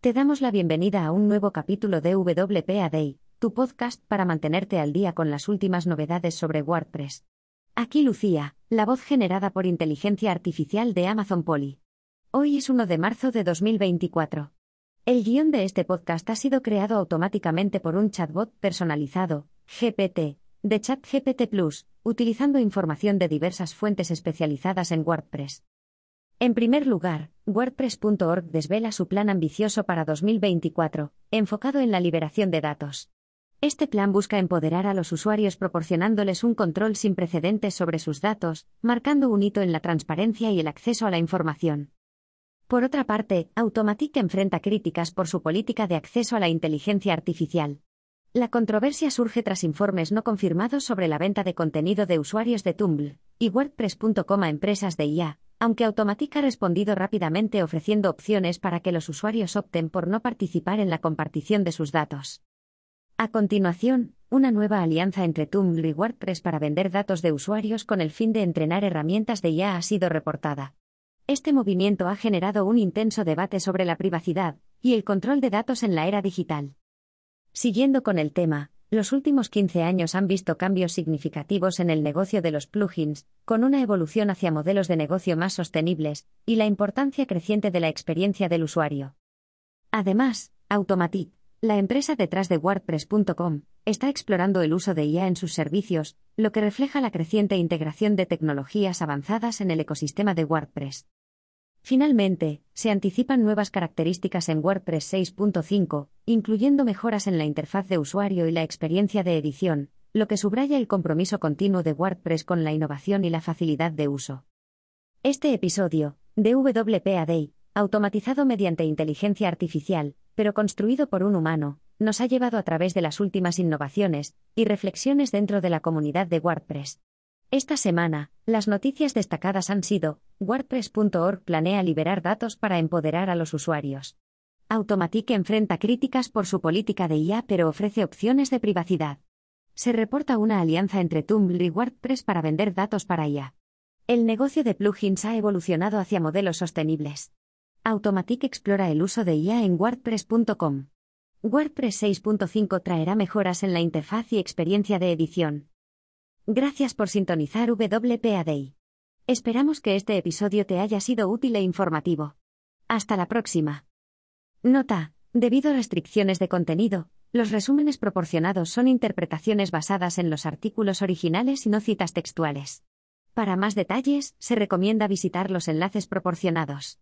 Te damos la bienvenida a un nuevo capítulo de WPA Day, tu podcast para mantenerte al día con las últimas novedades sobre WordPress. Aquí Lucía, la voz generada por inteligencia artificial de Amazon Polly. Hoy es 1 de marzo de 2024. El guion de este podcast ha sido creado automáticamente por un chatbot personalizado, GPT, de ChatGPT Plus, utilizando información de diversas fuentes especializadas en WordPress. En primer lugar, WordPress.org desvela su plan ambicioso para 2024, enfocado en la liberación de datos. Este plan busca empoderar a los usuarios proporcionándoles un control sin precedentes sobre sus datos, marcando un hito en la transparencia y el acceso a la información. Por otra parte, Automatic enfrenta críticas por su política de acceso a la inteligencia artificial. La controversia surge tras informes no confirmados sobre la venta de contenido de usuarios de Tumblr y WordPress.com a empresas de IA, aunque Automatic ha respondido rápidamente ofreciendo opciones para que los usuarios opten por no participar en la compartición de sus datos. A continuación, una nueva alianza entre Tumblr y WordPress para vender datos de usuarios con el fin de entrenar herramientas de IA ha sido reportada. Este movimiento ha generado un intenso debate sobre la privacidad y el control de datos en la era digital. Siguiendo con el tema, los últimos 15 años han visto cambios significativos en el negocio de los plugins, con una evolución hacia modelos de negocio más sostenibles, y la importancia creciente de la experiencia del usuario. Además, Automatic, la empresa detrás de WordPress.com, está explorando el uso de IA en sus servicios, lo que refleja la creciente integración de tecnologías avanzadas en el ecosistema de WordPress. Finalmente, se anticipan nuevas características en WordPress 6.5, incluyendo mejoras en la interfaz de usuario y la experiencia de edición, lo que subraya el compromiso continuo de WordPress con la innovación y la facilidad de uso. Este episodio, de WPA automatizado mediante inteligencia artificial, pero construido por un humano, nos ha llevado a través de las últimas innovaciones y reflexiones dentro de la comunidad de WordPress. Esta semana, las noticias destacadas han sido, WordPress.org planea liberar datos para empoderar a los usuarios. Automatic enfrenta críticas por su política de IA pero ofrece opciones de privacidad. Se reporta una alianza entre Tumblr y WordPress para vender datos para IA. El negocio de plugins ha evolucionado hacia modelos sostenibles. Automatic explora el uso de IA en WordPress.com. WordPress 6.5 traerá mejoras en la interfaz y experiencia de edición. Gracias por sintonizar WPA. Esperamos que este episodio te haya sido útil e informativo. Hasta la próxima. Nota, debido a restricciones de contenido, los resúmenes proporcionados son interpretaciones basadas en los artículos originales y no citas textuales. Para más detalles, se recomienda visitar los enlaces proporcionados.